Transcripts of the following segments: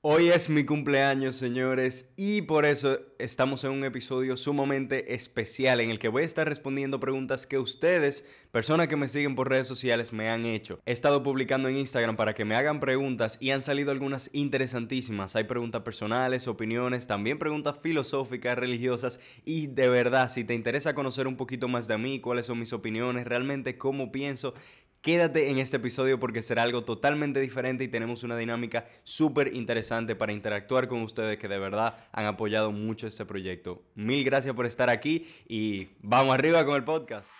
Hoy es mi cumpleaños, señores, y por eso estamos en un episodio sumamente especial en el que voy a estar respondiendo preguntas que ustedes, personas que me siguen por redes sociales, me han hecho. He estado publicando en Instagram para que me hagan preguntas y han salido algunas interesantísimas. Hay preguntas personales, opiniones, también preguntas filosóficas, religiosas y de verdad, si te interesa conocer un poquito más de mí, cuáles son mis opiniones, realmente cómo pienso, Quédate en este episodio porque será algo totalmente diferente y tenemos una dinámica súper interesante para interactuar con ustedes que de verdad han apoyado mucho este proyecto. Mil gracias por estar aquí y vamos arriba con el podcast.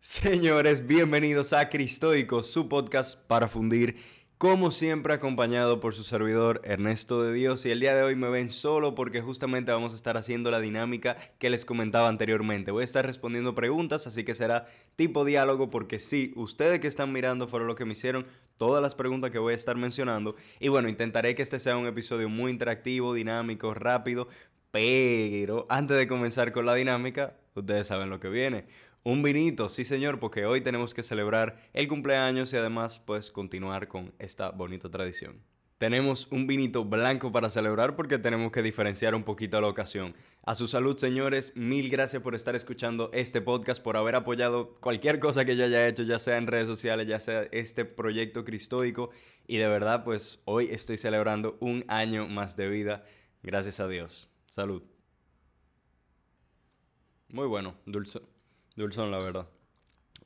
Señores, bienvenidos a Cristoico, su podcast para fundir como siempre acompañado por su servidor Ernesto de Dios y el día de hoy me ven solo porque justamente vamos a estar haciendo la dinámica que les comentaba anteriormente. Voy a estar respondiendo preguntas, así que será tipo diálogo porque sí, ustedes que están mirando fueron lo que me hicieron todas las preguntas que voy a estar mencionando y bueno, intentaré que este sea un episodio muy interactivo, dinámico, rápido, pero antes de comenzar con la dinámica, ustedes saben lo que viene. Un vinito, sí señor, porque hoy tenemos que celebrar el cumpleaños y además pues continuar con esta bonita tradición. Tenemos un vinito blanco para celebrar porque tenemos que diferenciar un poquito la ocasión. A su salud, señores, mil gracias por estar escuchando este podcast, por haber apoyado cualquier cosa que yo haya hecho, ya sea en redes sociales, ya sea este proyecto cristoico. Y de verdad, pues hoy estoy celebrando un año más de vida. Gracias a Dios. Salud. Muy bueno, dulce. Dulzón, la verdad.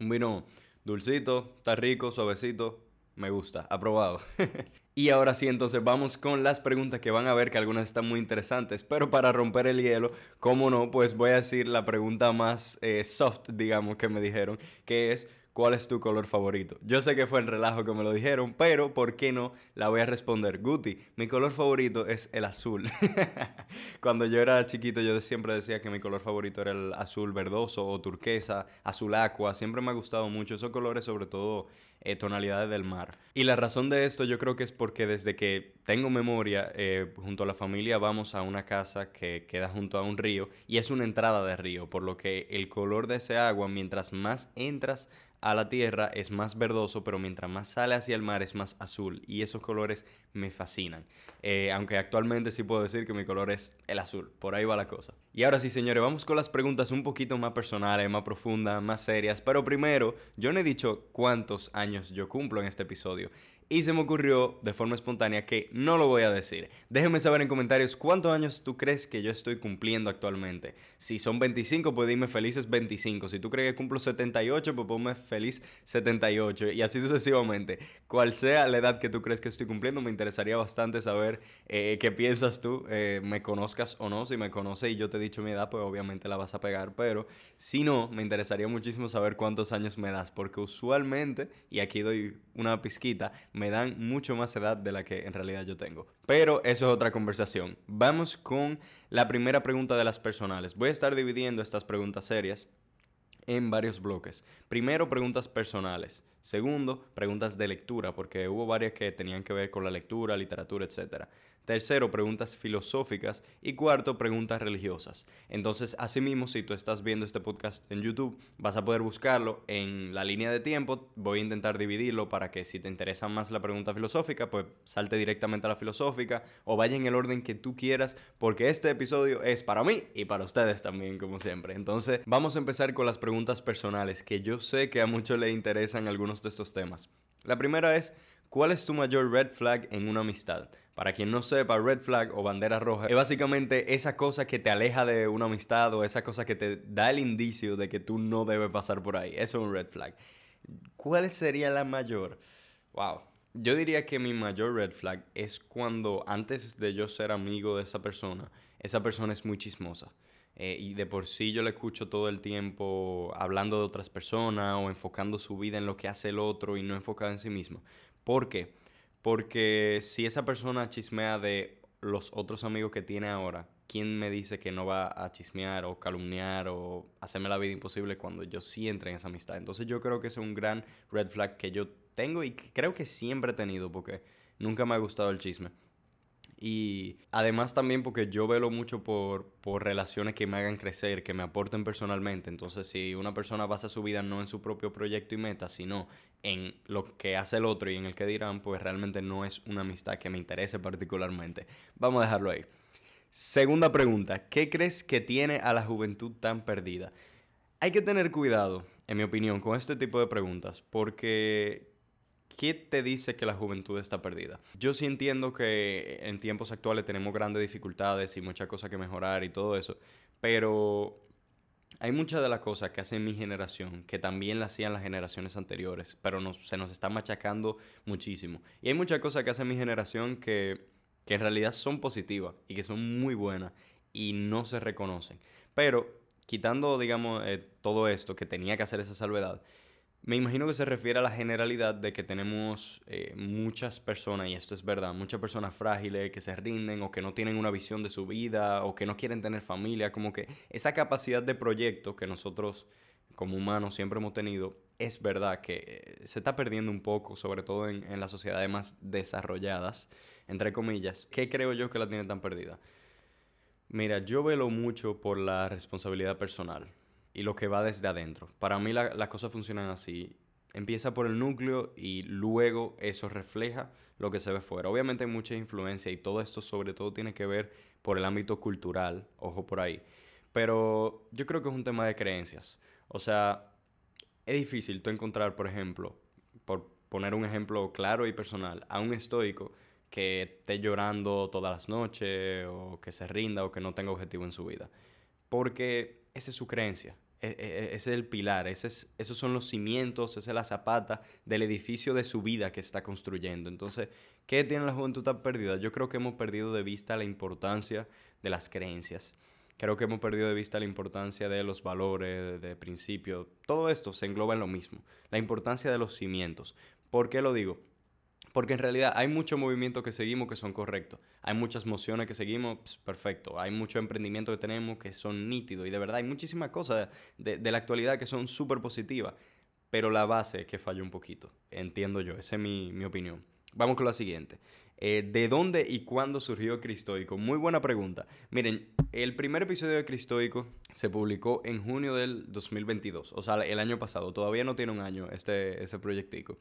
Un vino dulcito, está rico, suavecito. Me gusta, aprobado. y ahora sí, entonces vamos con las preguntas que van a ver que algunas están muy interesantes. Pero para romper el hielo, como no, pues voy a decir la pregunta más eh, soft, digamos, que me dijeron, que es ¿Cuál es tu color favorito? Yo sé que fue en relajo que me lo dijeron, pero ¿por qué no? La voy a responder. Guti, mi color favorito es el azul. Cuando yo era chiquito yo siempre decía que mi color favorito era el azul verdoso o turquesa, azul aqua. Siempre me ha gustado mucho esos colores, sobre todo eh, tonalidades del mar. Y la razón de esto yo creo que es porque desde que tengo memoria, eh, junto a la familia vamos a una casa que queda junto a un río y es una entrada de río, por lo que el color de ese agua, mientras más entras a la tierra es más verdoso, pero mientras más sale hacia el mar es más azul. Y esos colores me fascinan. Eh, aunque actualmente sí puedo decir que mi color es el azul. Por ahí va la cosa. Y ahora sí, señores, vamos con las preguntas un poquito más personales, más profundas, más serias. Pero primero, yo no he dicho cuántos años yo cumplo en este episodio y se me ocurrió de forma espontánea que no lo voy a decir. Déjenme saber en comentarios cuántos años tú crees que yo estoy cumpliendo actualmente. Si son 25, pues dime felices 25. Si tú crees que cumplo 78, pues ponme feliz 78. Y así sucesivamente. Cual sea la edad que tú crees que estoy cumpliendo, me interesaría bastante saber eh, qué piensas tú. Eh, me conozcas o no. Si me conoces y yo te he dicho mi edad, pues obviamente la vas a pegar. Pero si no, me interesaría muchísimo saber cuántos años me das. Porque usualmente, y aquí doy una pizquita, me dan mucho más edad de la que en realidad yo tengo. Pero eso es otra conversación. Vamos con la primera pregunta de las personales. Voy a estar dividiendo estas preguntas serias en varios bloques. Primero, preguntas personales. Segundo, preguntas de lectura, porque hubo varias que tenían que ver con la lectura, literatura, etc. Tercero, preguntas filosóficas. Y cuarto, preguntas religiosas. Entonces, asimismo, si tú estás viendo este podcast en YouTube, vas a poder buscarlo en la línea de tiempo. Voy a intentar dividirlo para que si te interesa más la pregunta filosófica, pues salte directamente a la filosófica o vaya en el orden que tú quieras, porque este episodio es para mí y para ustedes también, como siempre. Entonces, vamos a empezar con las preguntas personales, que yo sé que a muchos les interesan algunos de estos temas. La primera es, ¿cuál es tu mayor red flag en una amistad? Para quien no sepa, red flag o bandera roja es básicamente esa cosa que te aleja de una amistad o esa cosa que te da el indicio de que tú no debes pasar por ahí. Eso es un red flag. ¿Cuál sería la mayor? Wow. Yo diría que mi mayor red flag es cuando antes de yo ser amigo de esa persona, esa persona es muy chismosa. Eh, y de por sí yo le escucho todo el tiempo hablando de otras personas o enfocando su vida en lo que hace el otro y no enfocado en sí mismo. ¿Por qué? Porque si esa persona chismea de los otros amigos que tiene ahora, ¿quién me dice que no va a chismear o calumniar o hacerme la vida imposible cuando yo sí entre en esa amistad? Entonces yo creo que es un gran red flag que yo tengo y creo que siempre he tenido porque nunca me ha gustado el chisme. Y además también porque yo velo mucho por, por relaciones que me hagan crecer, que me aporten personalmente. Entonces, si una persona basa su vida no en su propio proyecto y meta, sino en lo que hace el otro y en el que dirán, pues realmente no es una amistad que me interese particularmente. Vamos a dejarlo ahí. Segunda pregunta, ¿qué crees que tiene a la juventud tan perdida? Hay que tener cuidado, en mi opinión, con este tipo de preguntas, porque ¿qué te dice que la juventud está perdida? Yo sí entiendo que en tiempos actuales tenemos grandes dificultades y muchas cosas que mejorar y todo eso, pero hay muchas de las cosas que hace mi generación que también las hacían las generaciones anteriores, pero se nos está machacando muchísimo. Y hay muchas cosas que hace mi generación que, que en realidad son positivas y que son muy buenas y no se reconocen. Pero quitando, digamos, eh, todo esto que tenía que hacer esa salvedad, me imagino que se refiere a la generalidad de que tenemos eh, muchas personas, y esto es verdad, muchas personas frágiles que se rinden o que no tienen una visión de su vida o que no quieren tener familia, como que esa capacidad de proyecto que nosotros como humanos siempre hemos tenido, es verdad que eh, se está perdiendo un poco, sobre todo en, en las sociedades más desarrolladas, entre comillas. ¿Qué creo yo que la tiene tan perdida? Mira, yo velo mucho por la responsabilidad personal y lo que va desde adentro. Para mí las cosas funcionan así. Empieza por el núcleo y luego eso refleja lo que se ve fuera. Obviamente hay mucha influencia y todo esto sobre todo tiene que ver por el ámbito cultural, ojo por ahí. Pero yo creo que es un tema de creencias. O sea, es difícil tú encontrar, por ejemplo, por poner un ejemplo claro y personal, a un estoico que esté llorando todas las noches o que se rinda o que no tenga objetivo en su vida. Porque esa es su creencia. E, e, e, ese es el pilar, es, esos son los cimientos, esa es la zapata del edificio de su vida que está construyendo. Entonces, ¿qué tiene la juventud tan perdida? Yo creo que hemos perdido de vista la importancia de las creencias. Creo que hemos perdido de vista la importancia de los valores, de, de principios. Todo esto se engloba en lo mismo. La importancia de los cimientos. ¿Por qué lo digo? Porque en realidad hay mucho movimiento que seguimos que son correctos. Hay muchas mociones que seguimos, pues, perfecto. Hay mucho emprendimiento que tenemos que son nítidos. Y de verdad hay muchísimas cosas de, la actualidad que son súper positivas. Pero la base es que falló un poquito. Entiendo yo. Esa es mi, opinión. Vamos con la siguiente. Eh, ¿De dónde y cuándo surgió Cristoico? Muy buena pregunta. Miren, el primer episodio de Cristoico se publicó en junio del 2022. O sea, el año pasado. Todavía no tiene un año este, este proyectico.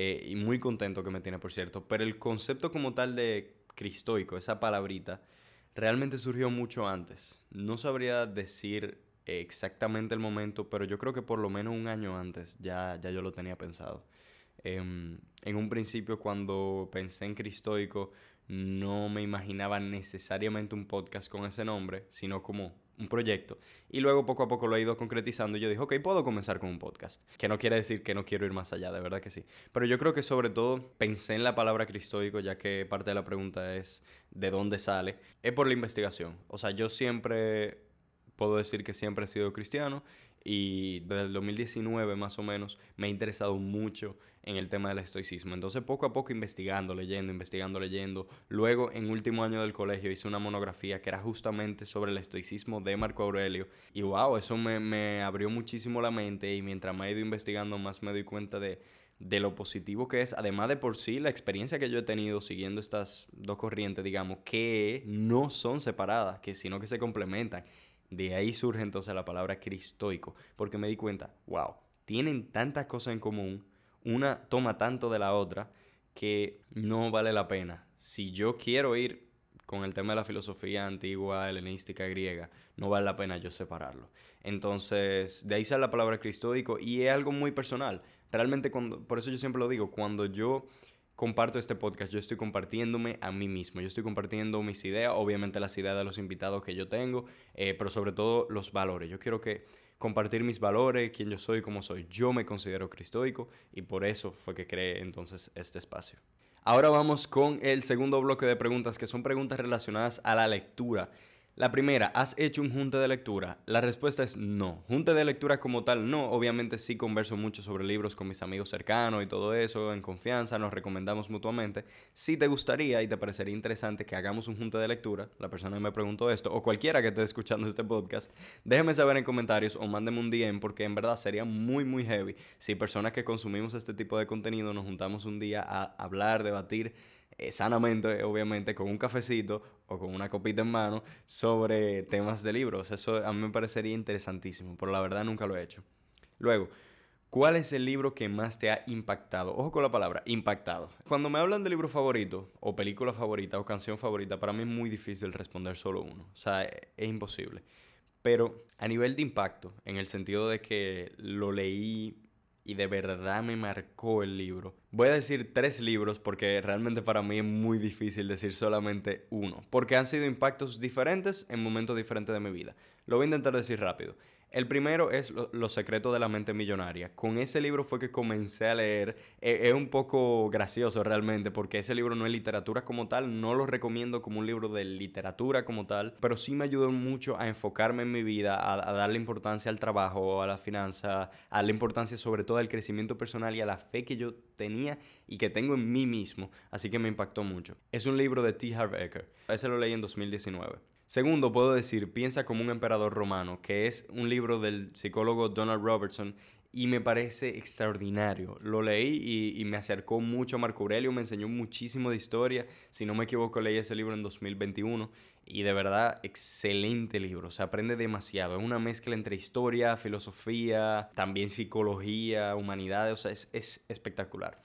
Eh, y muy contento que me tiene, por cierto. Pero el concepto como tal de cristoico, esa palabrita, realmente surgió mucho antes. No sabría decir exactamente el momento, pero yo creo que por lo menos un año antes ya, ya yo lo tenía pensado. Em, en un principio cuando pensé en cristoico no me imaginaba necesariamente un podcast con ese nombre, sino como un proyecto. Y luego poco a poco lo he ido concretizando y yo dije, ok, puedo comenzar con un podcast. Que no quiere decir que no quiero ir más allá, de verdad que sí. Pero yo creo que sobre todo pensé en la palabra cristoico, ya que parte de la pregunta es de dónde sale. Es por la investigación. O sea, yo siempre puedo decir que siempre he sido cristiano y desde el 2019 más o menos me he interesado mucho en el tema del estoicismo. Entonces poco a poco investigando, leyendo, investigando, leyendo. Luego en último año del colegio hice una monografía que era justamente sobre el estoicismo de Marco Aurelio. Y wow, eso me, me abrió muchísimo la mente y mientras me he ido investigando más me doy cuenta de, de lo positivo que es, además de por sí la experiencia que yo he tenido siguiendo estas dos corrientes, digamos, que no son separadas, que sino que se complementan. De ahí surge entonces la palabra cristoico, porque me di cuenta, wow, tienen tantas cosas en común, una toma tanto de la otra, que no vale la pena. Si yo quiero ir con el tema de la filosofía antigua, helenística, griega, no vale la pena yo separarlo. Entonces, de ahí sale la palabra cristoico y es algo muy personal. Realmente, por eso yo siempre lo digo, cuando yo comparto este podcast, yo estoy compartiéndome a mí mismo, yo estoy compartiendo mis ideas, obviamente las ideas de los invitados que yo tengo, eh, pero sobre todo los valores. Yo quiero que compartir mis valores, quién yo soy, cómo soy. Yo me considero cristoico y por eso fue que creé entonces este espacio. Ahora vamos con el segundo bloque de preguntas que son preguntas relacionadas a la lectura. La primera, ¿has hecho un junte de lectura? La respuesta es no. Junte de lectura como tal, no. Obviamente sí converso mucho sobre libros con mis amigos cercanos y todo eso, en confianza, nos recomendamos mutuamente. Si te gustaría y te parecería interesante que hagamos un junte de lectura, la persona que me preguntó esto, o cualquiera que esté escuchando este podcast, déjeme saber en comentarios o mándeme un DM porque en verdad sería muy, muy heavy si personas que consumimos este tipo de contenido nos juntamos un día a hablar, debatir eh, sanamente, obviamente, con un cafecito o con una copita en mano sobre temas de libros. Eso a mí me parecería interesantísimo, pero la verdad nunca lo he hecho. Luego, ¿Cuál es el libro que más te ha impactado? Ojo con la palabra, impactado. Cuando me hablan de libro favorito, o película favorita, o canción favorita, para mí es muy difícil responder solo uno. O sea, e, es imposible. Pero a nivel de impacto, en el sentido de que lo leí y de verdad me marcó el libro. Voy a decir tres libros porque realmente para mí es muy difícil decir solamente uno, porque han sido impactos diferentes en momentos diferentes de mi vida. Lo voy a intentar decir rápido. El primero es Los secretos de la mente millonaria. Con ese libro fue que comencé a leer. E, es un poco gracioso realmente porque ese libro no es literatura como tal, no lo recomiendo como un libro de literatura como tal, pero sí me ayudó mucho a enfocarme en mi vida, a, darle importancia al trabajo, a la finanza, a darle importancia sobre todo al crecimiento personal y a la fe que yo tenía y que tengo en mí mismo. Así que me impactó mucho. Es un libro de T. Harv Eker. Ese lo leí en 2019. Segundo, puedo decir Piensa como un emperador romano, que es un libro del psicólogo Donald Robertson y me parece extraordinario. Lo leí y, me acercó mucho a Marco Aurelio, me enseñó muchísimo de historia. Si no me equivoco, leí ese libro en 2021 y de verdad, excelente libro. Se aprende demasiado. Es una mezcla entre historia, filosofía, también psicología, humanidades. O sea, es, es espectacular.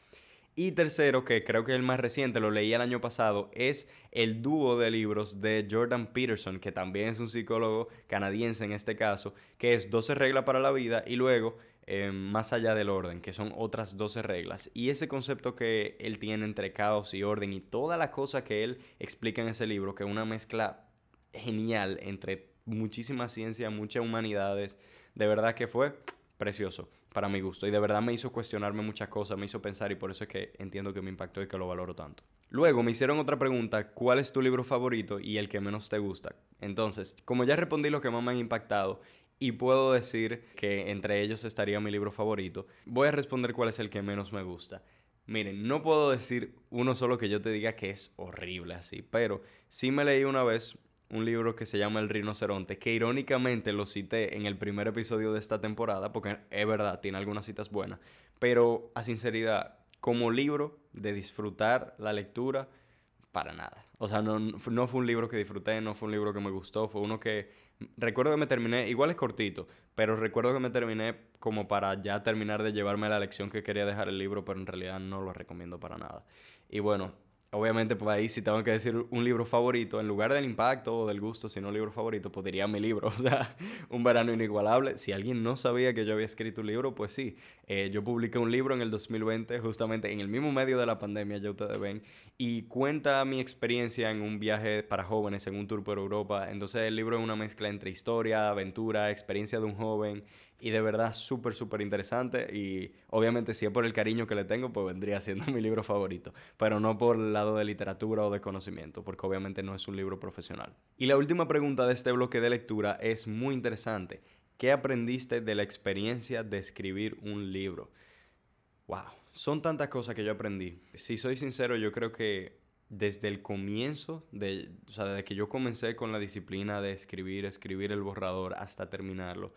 Y tercero, que creo que es el más reciente, lo leí el año pasado, es el dúo de libros de Jordan Peterson, que también es un psicólogo canadiense en este caso, que es 12 reglas para la vida y luego eh, Más allá del orden, que son otras 12 reglas. Y ese concepto que él tiene entre caos y orden y toda la cosa que él explica en ese libro, que es una mezcla genial entre muchísima ciencia, muchas humanidades, de verdad que fue precioso para mi gusto. Y de verdad me hizo cuestionarme muchas cosas, me hizo pensar y por eso es que entiendo que me impactó y que lo valoro tanto. Luego me hicieron otra pregunta, ¿cuál es tu libro favorito y el que menos te gusta? Entonces, como ya respondí lo que más me han impactado y puedo decir que entre ellos estaría mi libro favorito, voy a responder cuál es el que menos me gusta. Miren, no puedo decir uno solo que yo te diga que es horrible así, pero sí me leí una vez un libro que se llama El rinoceronte, que irónicamente lo cité en el primer episodio de esta temporada, porque es verdad, tiene algunas citas buenas, pero a sinceridad, como libro de disfrutar la lectura, para nada. O sea, no, no fue un libro que disfruté, no fue un libro que me gustó, fue uno que recuerdo que me terminé, igual es cortito, pero recuerdo que me terminé como para ya terminar de llevarme la lección que quería dejar el libro, pero en realidad no lo recomiendo para nada. Y bueno, obviamente, pues ahí si tengo que decir un libro favorito, en lugar del impacto o del gusto, sino un libro favorito, pues mi libro. O sea, Un verano inigualable. Si alguien no sabía que yo había escrito un libro, pues sí. Eh, yo publiqué un libro en el 2020, justamente en el mismo medio de la pandemia, ya ustedes ven, y cuenta mi experiencia en un viaje para jóvenes, en un tour por Europa. Entonces el libro es una mezcla entre historia, aventura, experiencia de un joven y de verdad súper, súper interesante. Y obviamente si es por el cariño que le tengo, pues vendría siendo mi libro favorito. Pero no por el lado de literatura o de conocimiento, porque obviamente no es un libro profesional. Y la última pregunta de este bloque de lectura es muy interesante. ¿Qué aprendiste de la experiencia de escribir un libro? Wow, son tantas cosas que yo aprendí. Si soy sincero, yo creo que desde el comienzo, de, o sea, desde que yo comencé con la disciplina de escribir, escribir el borrador hasta terminarlo,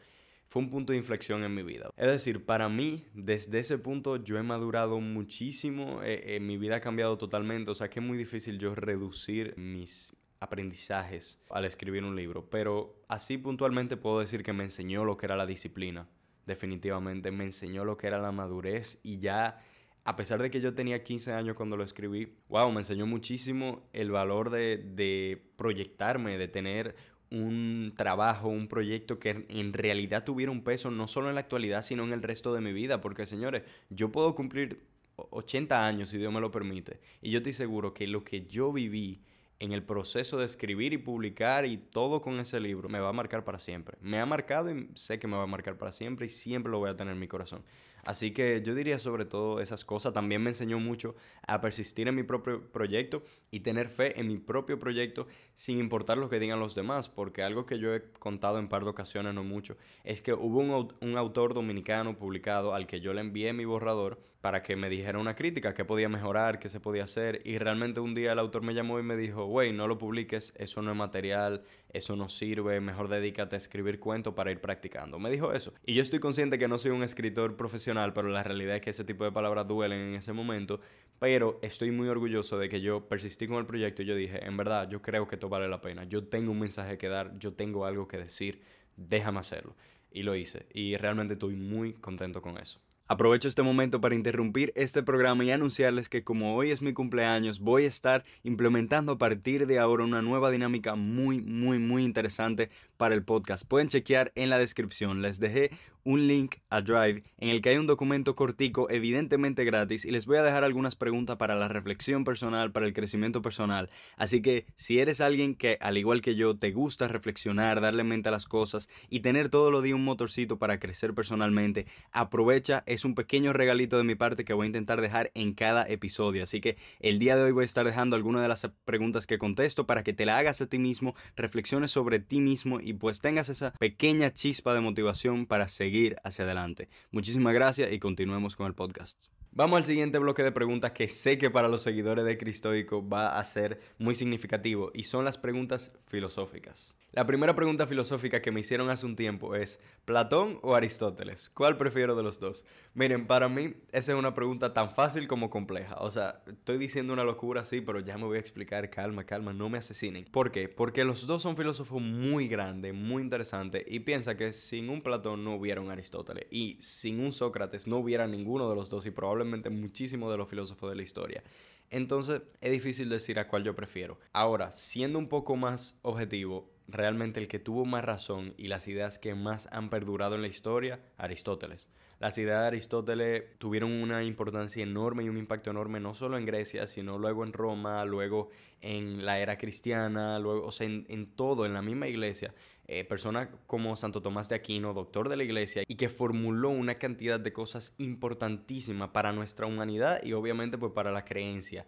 fue un punto de inflexión en mi vida. Es decir, para mí, desde ese punto yo he madurado muchísimo, eh, eh, mi vida ha cambiado totalmente, o sea que es muy difícil yo reducir mis aprendizajes al escribir un libro, pero así puntualmente puedo decir que me enseñó lo que era la disciplina, definitivamente, me enseñó lo que era la madurez y ya a pesar de que yo tenía 15 años cuando lo escribí, wow, me enseñó muchísimo el valor de, de proyectarme, de tener un trabajo, un proyecto que en realidad tuviera un peso no solo en la actualidad, sino en el resto de mi vida. Porque, señores, yo puedo cumplir 80 años, si Dios me lo permite. Y yo estoy seguro que lo que yo viví en el proceso de escribir y publicar y todo con ese libro me va a marcar para siempre. Me ha marcado y sé que me va a marcar para siempre y siempre lo voy a tener en mi corazón. Así que yo diría sobre todo esas cosas. También me enseñó mucho a persistir en mi propio proyecto y tener fe en mi propio proyecto sin importar lo que digan los demás. Porque algo que yo he contado en par de ocasiones, no mucho, es que hubo un, un autor dominicano publicado al que yo le envié mi borrador para que me dijera una crítica, qué podía mejorar, qué se podía hacer. Y realmente un día el autor me llamó y me dijo, güey, no lo publiques, eso no es material, eso no sirve, mejor dedícate a escribir cuentos para ir practicando. Me dijo eso. Y yo estoy consciente que no soy un escritor profesional, pero la realidad es que ese tipo de palabras duelen en ese momento. Pero estoy muy orgulloso de que yo persistí con el proyecto y yo dije, en verdad, yo creo que esto vale la pena. Yo tengo un mensaje que dar, yo tengo algo que decir, déjame hacerlo. Y lo hice. Y realmente estoy muy contento con eso. Aprovecho este momento para interrumpir este programa y anunciarles que como hoy es mi cumpleaños, voy a estar implementando a partir de ahora una nueva dinámica muy, muy, muy interesante para el podcast. Pueden chequear en la descripción. Les dejé un link a Drive en el que hay un documento cortico, evidentemente gratis, y les voy a dejar algunas preguntas para la reflexión personal, para el crecimiento personal. Así que si eres alguien que, al igual que yo, te gusta reflexionar, darle mente a las cosas y tener todos los días un motorcito para crecer personalmente, aprovecha, es un pequeño regalito de mi parte que voy a intentar dejar en cada episodio. Así que el día de hoy voy a estar dejando algunas de las preguntas que contesto para que te la hagas a ti mismo, reflexiones sobre ti mismo y pues tengas esa pequeña chispa de motivación para seguir hacia adelante. Muchísimas gracias y continuemos con el podcast. Vamos al siguiente bloque de preguntas que sé que para los seguidores de Cristoico va a ser muy significativo y son las preguntas filosóficas. La primera pregunta filosófica que me hicieron hace un tiempo es, ¿Platón o Aristóteles? ¿Cuál prefiero de los dos? Miren, para mí esa es una pregunta tan fácil como compleja. O sea, estoy diciendo una locura, sí, pero ya me voy a explicar, calma, calma, no me asesinen. ¿Por qué? Porque los dos son filósofos muy grandes, muy interesantes y piensa que sin un Platón no hubiera un Aristóteles y sin un Sócrates no hubiera ninguno de los dos y probablemente muchísimo de los filósofos de la historia. Entonces es difícil decir a cuál yo prefiero. Ahora, siendo un poco más objetivo, realmente el que tuvo más razón y las ideas que más han perdurado en la historia, Aristóteles. Las ideas de Aristóteles tuvieron una importancia enorme y un impacto enorme no solo en Grecia, sino luego en Roma, luego en la era cristiana, luego, o sea, en, todo, en la misma iglesia. Eh, personas como Santo Tomás de Aquino, doctor de la iglesia, y que formuló una cantidad de cosas importantísimas para nuestra humanidad y obviamente pues para la creencia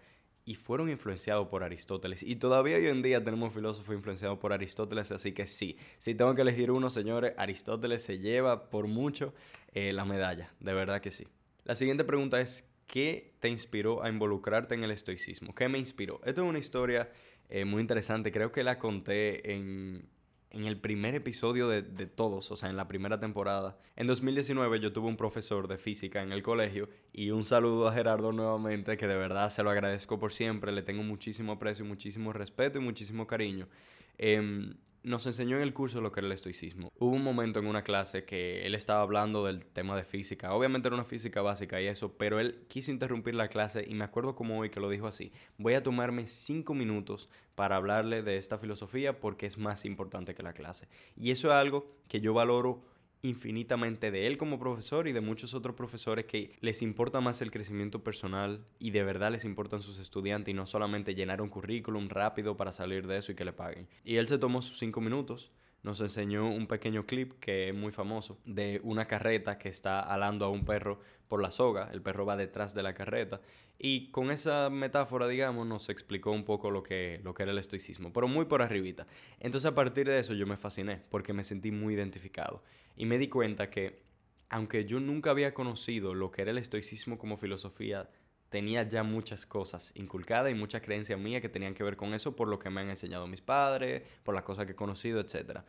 y fueron influenciados por Aristóteles. Y todavía hoy en día tenemos filósofos influenciados por Aristóteles, así que sí, si tengo que elegir uno, señores, Aristóteles se lleva por mucho eh, la medalla, de verdad que sí. La siguiente pregunta es, ¿qué te inspiró a involucrarte en el estoicismo? ¿Qué me inspiró? Esto es una historia eh, muy interesante, creo que la conté en, en el primer episodio de, de, todos, o sea, en la primera temporada. En 2019 yo tuve un profesor de física en el colegio y un saludo a Gerardo nuevamente, que de verdad se lo agradezco por siempre, le tengo muchísimo aprecio, muchísimo respeto y muchísimo cariño. Eh, nos enseñó en el curso lo que era el estoicismo. Hubo un momento en una clase que él estaba hablando del tema de física. Obviamente era una física básica y eso, pero él quiso interrumpir la clase y me acuerdo como hoy que lo dijo así. Voy a tomarme cinco minutos para hablarle de esta filosofía porque es más importante que la clase. Y eso es algo que yo valoro infinitamente de él como profesor y de muchos otros profesores que les importa más el crecimiento personal y de verdad les importan sus estudiantes y no solamente llenar un currículum rápido para salir de eso y que le paguen. Y él se tomó sus cinco minutos, nos enseñó un pequeño clip que es muy famoso de una carreta que está alando a un perro por la soga, el perro va detrás de la carreta. Y con esa metáfora, digamos, nos explicó un poco lo que, lo que era el estoicismo, pero muy por arribita. Entonces a partir de eso yo me fasciné porque me sentí muy identificado. Y me di cuenta que aunque yo nunca había conocido lo que era el estoicismo como filosofía, tenía ya muchas cosas inculcadas y muchas creencias mías que tenían que ver con eso por lo que me han enseñado mis padres, por las cosas que he conocido, etc.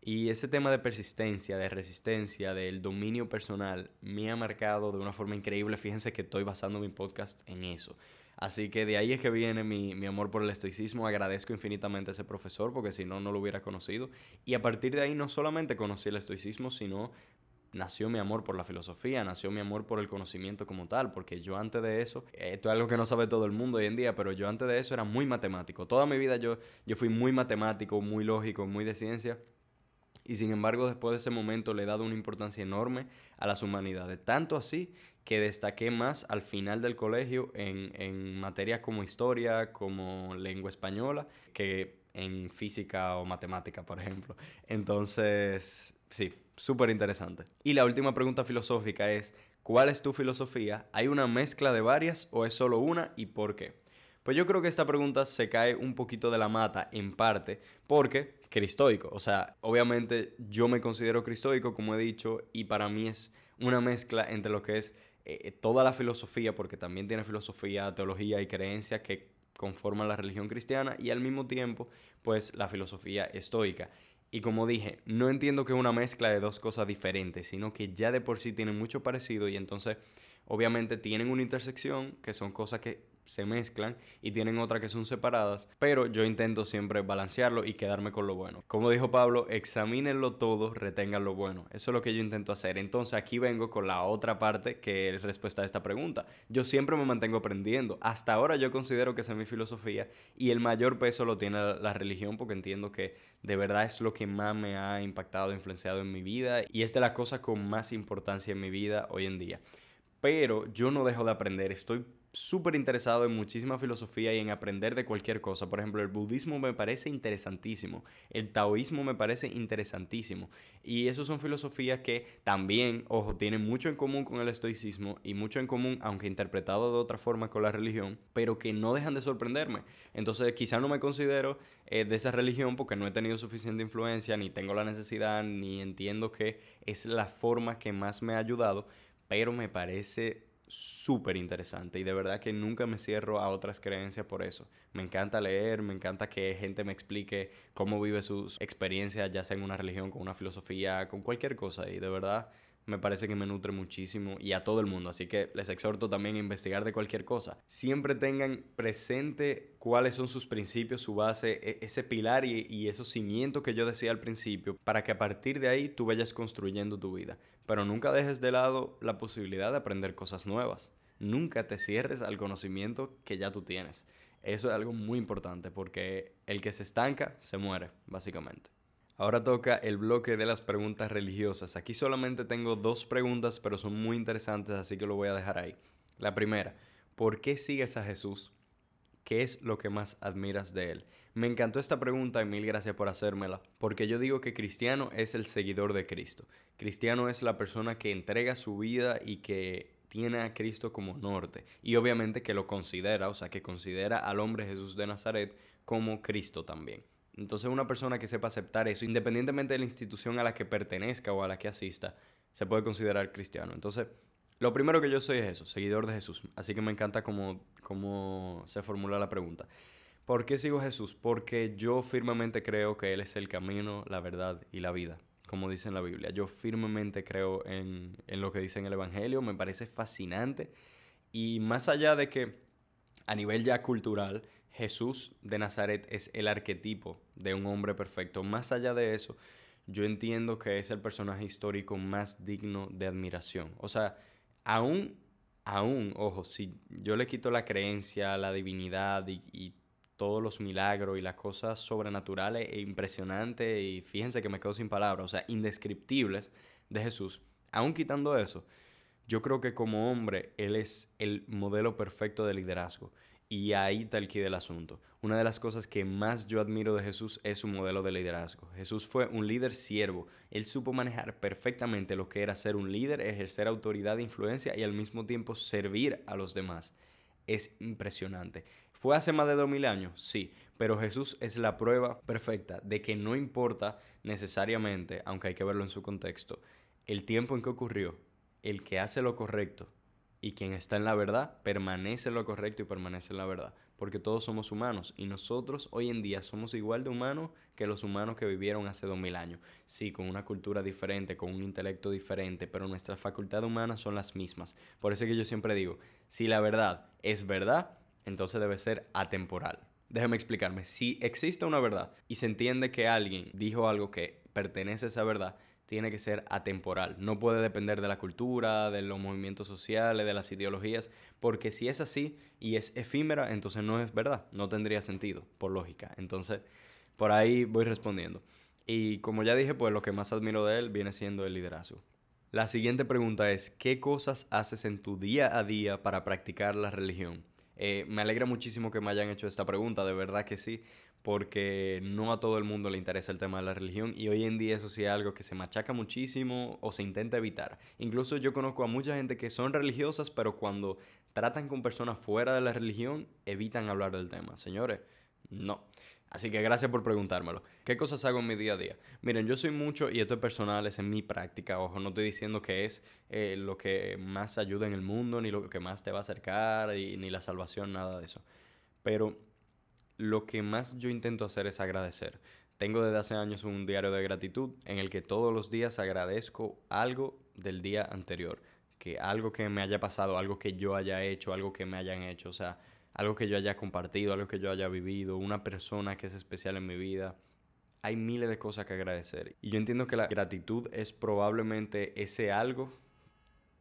Y ese tema de persistencia, de resistencia, del dominio personal, me ha marcado de una forma increíble. Fíjense que estoy basando mi podcast en eso. Así que de ahí es que viene mi, mi, amor por el estoicismo. Agradezco infinitamente a ese profesor porque si no, no lo hubiera conocido. Y a partir de ahí no solamente conocí el estoicismo, sino nació mi amor por la filosofía, nació mi amor por el conocimiento como tal, porque yo antes de eso, esto es algo que no sabe todo el mundo hoy en día, pero yo antes de eso era muy matemático. Toda mi vida yo, yo fui muy matemático, muy lógico, muy de ciencia. Y sin embargo, después de ese momento le he dado una importancia enorme a las humanidades. Tanto así que destaqué más al final del colegio en, en materias como historia, como lengua española, que en física o matemática, por ejemplo. Entonces, sí, súper interesante. Y la última pregunta filosófica es, ¿cuál es tu filosofía? ¿Hay una mezcla de varias o es solo una y por qué? Pues yo creo que esta pregunta se cae un poquito de la mata en parte porque cristoico, o sea, obviamente yo me considero cristoico como he dicho y para mí es una mezcla entre lo que es eh, toda la filosofía porque también tiene filosofía, teología y creencia que conforman la religión cristiana y al mismo tiempo pues la filosofía estoica. Y como dije, no entiendo que es una mezcla de dos cosas diferentes, sino que ya de por sí tienen mucho parecido y entonces obviamente tienen una intersección que son cosas que se mezclan y tienen otras que son separadas, pero yo intento siempre balancearlo y quedarme con lo bueno. Como dijo Pablo, examínenlo todo, retengan lo bueno. Eso es lo que yo intento hacer. Entonces aquí vengo con la otra parte que es respuesta a esta pregunta. Yo siempre me mantengo aprendiendo. Hasta ahora yo considero que esa es mi filosofía y el mayor peso lo tiene la religión porque entiendo que de verdad es lo que más me ha impactado, influenciado en mi vida y es de la cosa con más importancia en mi vida hoy en día. Pero yo no dejo de aprender, estoy súper interesado en muchísima filosofía y en aprender de cualquier cosa. Por ejemplo, el budismo me parece interesantísimo, el taoísmo me parece interesantísimo. Y eso son filosofías que también, ojo, tienen mucho en común con el estoicismo y mucho en común, aunque interpretado de otra forma con la religión, pero que no dejan de sorprenderme. Entonces, quizá no me considero eh, de esa religión porque no he tenido suficiente influencia, ni tengo la necesidad, ni entiendo que es la forma que más me ha ayudado, pero me parece súper interesante y de verdad que nunca me cierro a otras creencias por eso. Me encanta leer, me encanta que gente me explique cómo vive sus experiencias, ya sea en una religión, con una filosofía, con cualquier cosa y de verdad me parece que me nutre muchísimo y a todo el mundo. Así que les exhorto también a investigar de cualquier cosa. Siempre tengan presente cuáles son sus principios, su base, e, ese pilar y, y esos cimientos que yo decía al principio, para que a partir de ahí tú vayas construyendo tu vida. Pero nunca dejes de lado la posibilidad de aprender cosas nuevas. Nunca te cierres al conocimiento que ya tú tienes. Eso es algo muy importante porque el que se estanca se muere, básicamente. Ahora toca el bloque de las preguntas religiosas. Aquí solamente tengo dos preguntas, pero son muy interesantes, así que lo voy a dejar ahí. La primera, ¿por qué sigues a Jesús? ¿Qué es lo que más admiras de él? Me encantó esta pregunta y mil gracias por hacérmela, porque yo digo que cristiano es el seguidor de Cristo. Cristiano es la persona que entrega su vida y que tiene a Cristo como norte y obviamente que lo considera, o sea, que considera al hombre Jesús de Nazaret como Cristo también. Entonces una persona que sepa aceptar eso, independientemente de la institución a la que pertenezca o a la que asista, se puede considerar cristiano. Entonces, lo primero que yo soy es eso, seguidor de Jesús. Así que me encanta cómo, cómo se formula la pregunta. ¿Por qué sigo Jesús? Porque yo firmemente creo que Él es el camino, la verdad y la vida, como dice en la Biblia. Yo firmemente creo en, en lo que dice en el Evangelio, me parece fascinante. Y más allá de que a nivel ya cultural, Jesús de Nazaret es el arquetipo de un hombre perfecto. Más allá de eso, yo entiendo que es el personaje histórico más digno de admiración. O sea, aún, aún, ojo, si yo le quito la creencia, la divinidad y, todos los milagros y las cosas sobrenaturales e impresionantes, y fíjense que me quedo sin palabras, o sea, indescriptibles de Jesús, aún quitando eso, yo creo que como hombre, Él es el modelo perfecto de liderazgo. Y ahí está el del asunto. Una de las cosas que más yo admiro de Jesús es su modelo de liderazgo. Jesús fue un líder siervo. Él supo manejar perfectamente lo que era ser un líder, ejercer autoridad e influencia y al mismo tiempo servir a los demás. Es impresionante. ¿Fue hace más de dos mil años? Sí, pero Jesús es la prueba perfecta de que no importa necesariamente, aunque hay que verlo en su contexto, el tiempo en que ocurrió, el que hace lo correcto y quien está en la verdad permanece en lo correcto y permanece en la verdad, porque todos somos humanos y nosotros hoy en día somos igual de humanos que los humanos que vivieron hace dos mil años. Sí, con una cultura diferente, con un intelecto diferente, pero nuestras facultades humanas son las mismas. Por eso es que yo siempre digo, si la verdad es verdad, entonces debe ser atemporal. Déjame explicarme, si existe una verdad y se entiende que alguien dijo algo que pertenece a esa verdad, tiene que ser atemporal. No puede depender de la cultura, de los movimientos sociales, de las ideologías, porque si es así y es efímera, entonces no es verdad, no tendría sentido, por lógica. Entonces, por ahí voy respondiendo. Y como ya dije, pues lo que más admiro de él viene siendo el liderazgo. La siguiente pregunta es, ¿qué cosas haces en tu día a día para practicar la religión? Eh, me alegra muchísimo que me hayan hecho esta pregunta, de verdad que sí, porque no a todo el mundo le interesa el tema de la religión y hoy en día eso sí es algo que se machaca muchísimo o se intenta evitar. Incluso yo conozco a mucha gente que son religiosas, pero cuando tratan con personas fuera de la religión, evitan hablar del tema. Señores, no. Así que gracias por preguntármelo. ¿Qué cosas hago en mi día a día? Miren, yo soy mucho, y esto es personal, es en mi práctica, ojo, no estoy diciendo que es eh, lo que más ayuda en el mundo, ni lo que más te va a acercar, y, ni la salvación, nada de eso pero lo que más yo intento hacer es agradecer. Tengo desde hace años un diario de gratitud en el que todos los días agradezco algo del día anterior, que algo que me haya pasado, algo que yo haya hecho, algo que me hayan hecho, o sea, algo que yo haya compartido, algo que yo haya vivido, una persona que es especial en mi vida. Hay miles de cosas que agradecer. Y yo entiendo que la gratitud es probablemente ese algo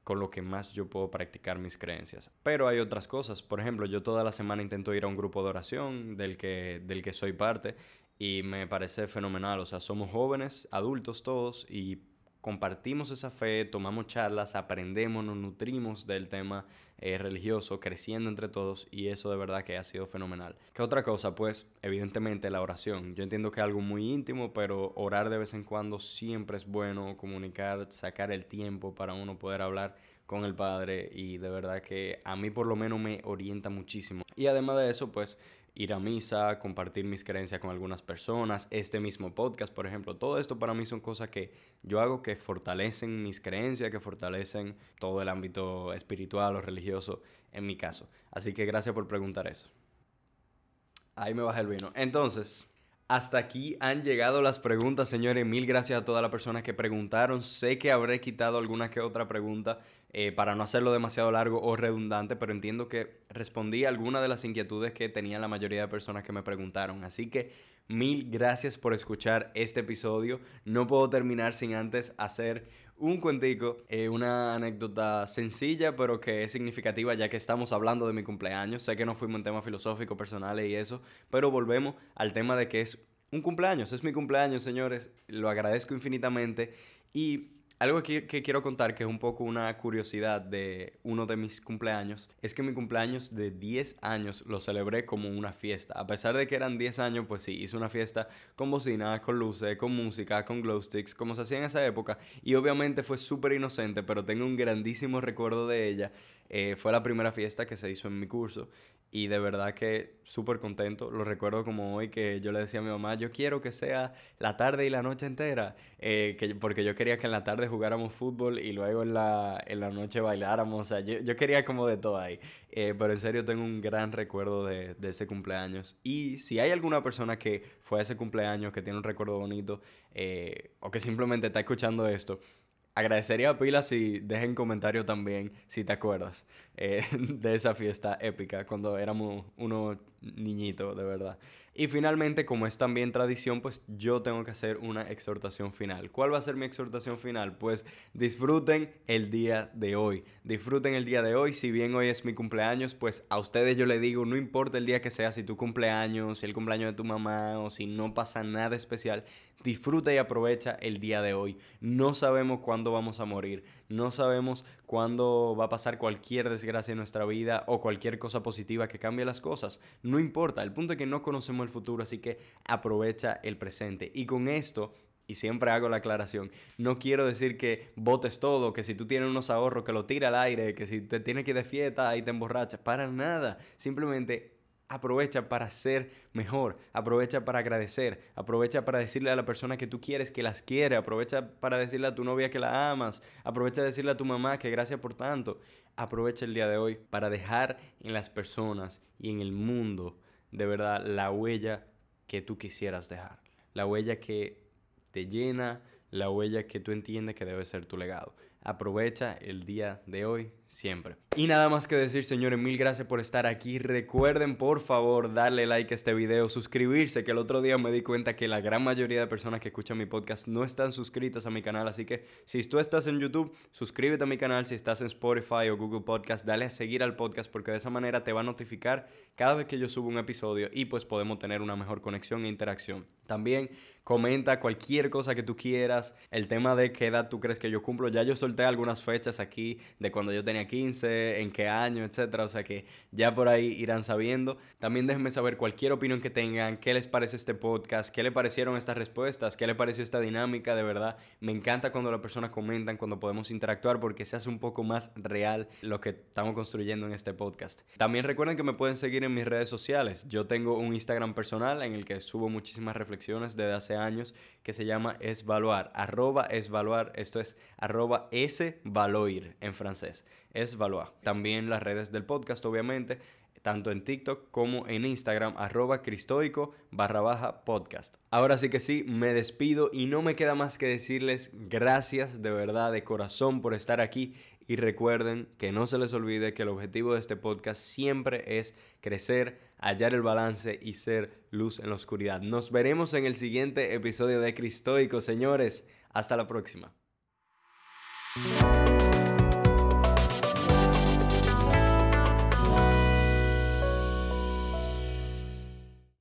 con lo que más yo puedo practicar mis creencias. Pero hay otras cosas. Por ejemplo, yo toda la semana intento ir a un grupo de oración del que, del que soy parte y me parece fenomenal. O sea, somos jóvenes, adultos todos y compartimos esa fe, tomamos charlas, aprendemos, nos nutrimos del tema eh, religioso, creciendo entre todos y eso de verdad que ha sido fenomenal. ¿Qué otra cosa? Pues evidentemente la oración. Yo entiendo que es algo muy íntimo, pero orar de vez en cuando siempre es bueno, comunicar, sacar el tiempo para uno poder hablar con el Padre y de verdad que a mí por lo menos me orienta muchísimo. Y además de eso, pues ir a misa, compartir mis creencias con algunas personas, este mismo podcast, por ejemplo. Todo esto para mí son cosas que yo hago que fortalecen mis creencias, que fortalecen todo el ámbito espiritual o religioso en mi caso. Así que gracias por preguntar eso. Ahí me baja el vino. Entonces, hasta aquí han llegado las preguntas, señores. Mil gracias a todas las personas que preguntaron. Sé que habré quitado alguna que otra pregunta eh, para no hacerlo demasiado largo o redundante, pero entiendo que respondí a algunas de las inquietudes que tenían la mayoría de personas que me preguntaron. Así que mil gracias por escuchar este episodio. No puedo terminar sin antes hacer un cuentico, eh, una anécdota sencilla pero que es significativa ya que estamos hablando de mi cumpleaños. Sé que no fuimos en temas filosóficos, personales y eso, pero volvemos al tema de que es un cumpleaños, es mi cumpleaños, señores. Lo agradezco infinitamente y algo que, que, quiero contar, que es un poco una curiosidad de uno de mis cumpleaños, es que mi cumpleaños de 10 años lo celebré como una fiesta. A pesar de que eran 10 años, pues sí, hice una fiesta con bocina, con luces, con música, con glow sticks, como se hacía en esa época. Y obviamente fue súper inocente, pero tengo un grandísimo recuerdo de ella. Eh, fue la primera fiesta que se hizo en mi curso y de verdad que súper contento. Lo recuerdo como hoy que yo le decía a mi mamá, yo quiero que sea la tarde y la noche entera, eh, que, porque yo quería que en la tarde jugáramos fútbol y luego en la, en la noche bailáramos. O sea, yo, yo quería como de todo ahí. Eh, pero en serio tengo un gran recuerdo de, ese cumpleaños. Y si hay alguna persona que fue a ese cumpleaños, que tiene un recuerdo bonito, eh, o que simplemente está escuchando esto, Agradecería a Pila si dejen comentario también si te acuerdas eh, de esa fiesta épica cuando éramos unos niñitos, de verdad. Y finalmente, como es también tradición, pues yo tengo que hacer una exhortación final. ¿Cuál va a ser mi exhortación final? Pues disfruten el día de hoy. Disfruten el día de hoy. Si bien hoy es mi cumpleaños, pues a ustedes yo les digo, no importa el día que sea, si tu cumpleaños, si el cumpleaños de tu mamá o si no pasa nada especial, disfruta y aprovecha el día de hoy. No sabemos cuándo vamos a morir. No sabemos cuándo va a pasar cualquier desgracia en nuestra vida o cualquier cosa positiva que cambie las cosas. No importa, el punto es que no conocemos el futuro, así que aprovecha el presente. Y con esto y siempre hago la aclaración, no quiero decir que votes todo, que si tú tienes unos ahorros, que lo tira al aire, que si te tienes que ir de fiesta y te emborrachas, para nada. Simplemente Aprovecha para ser mejor, aprovecha para agradecer, aprovecha para decirle a la persona que tú quieres que las quiere, aprovecha para decirle a tu novia que la amas, aprovecha para decirle a tu mamá que gracias por tanto. Aprovecha el día de hoy para dejar en las personas y en el mundo de verdad la huella que tú quisieras dejar, la huella que te llena, la huella que tú entiendes que debe ser tu legado. Aprovecha el día de hoy siempre. Y nada más que decir, señores, mil gracias por estar aquí. Recuerden, por favor, darle like a este video, suscribirse, que el otro día me di cuenta que la gran mayoría de personas que escuchan mi podcast no están suscritas a mi canal. Así que si tú estás en YouTube, suscríbete a mi canal. Si estás en Spotify o Google Podcast, dale a seguir al podcast porque de esa manera te va a notificar cada vez que yo subo un episodio y pues podemos tener una mejor conexión e interacción. También comenta cualquier cosa que tú quieras. El tema de qué edad tú crees que yo cumplo. Ya yo solté algunas fechas aquí de cuando yo tenía 15, en qué año, etcétera. O sea que ya por ahí irán sabiendo. También déjenme saber cualquier opinión que tengan, qué les parece este podcast, qué le parecieron estas respuestas, qué le pareció esta dinámica, de verdad. Me encanta cuando las personas comentan, cuando podemos interactuar, porque se hace un poco más real lo que estamos construyendo en este podcast. También recuerden que me pueden seguir en mis redes sociales. Yo tengo un Instagram personal en el que subo muchísimas reflexiones desde hace años que se llama Esvaluar, arroba Esvaluar, esto es arroba S Valoir en francés es Valois. También las redes del podcast, obviamente. tanto en TikTok como en Instagram, arroba cristoico barra baja podcast. Ahora sí que sí, me despido y no me queda más que decirles gracias de verdad, de corazón por estar aquí y recuerden que no se les olvide que el objetivo de este podcast siempre es crecer, hallar el balance y ser luz en la oscuridad. Nos veremos en el siguiente episodio de Cristoico, señores. Hasta la próxima.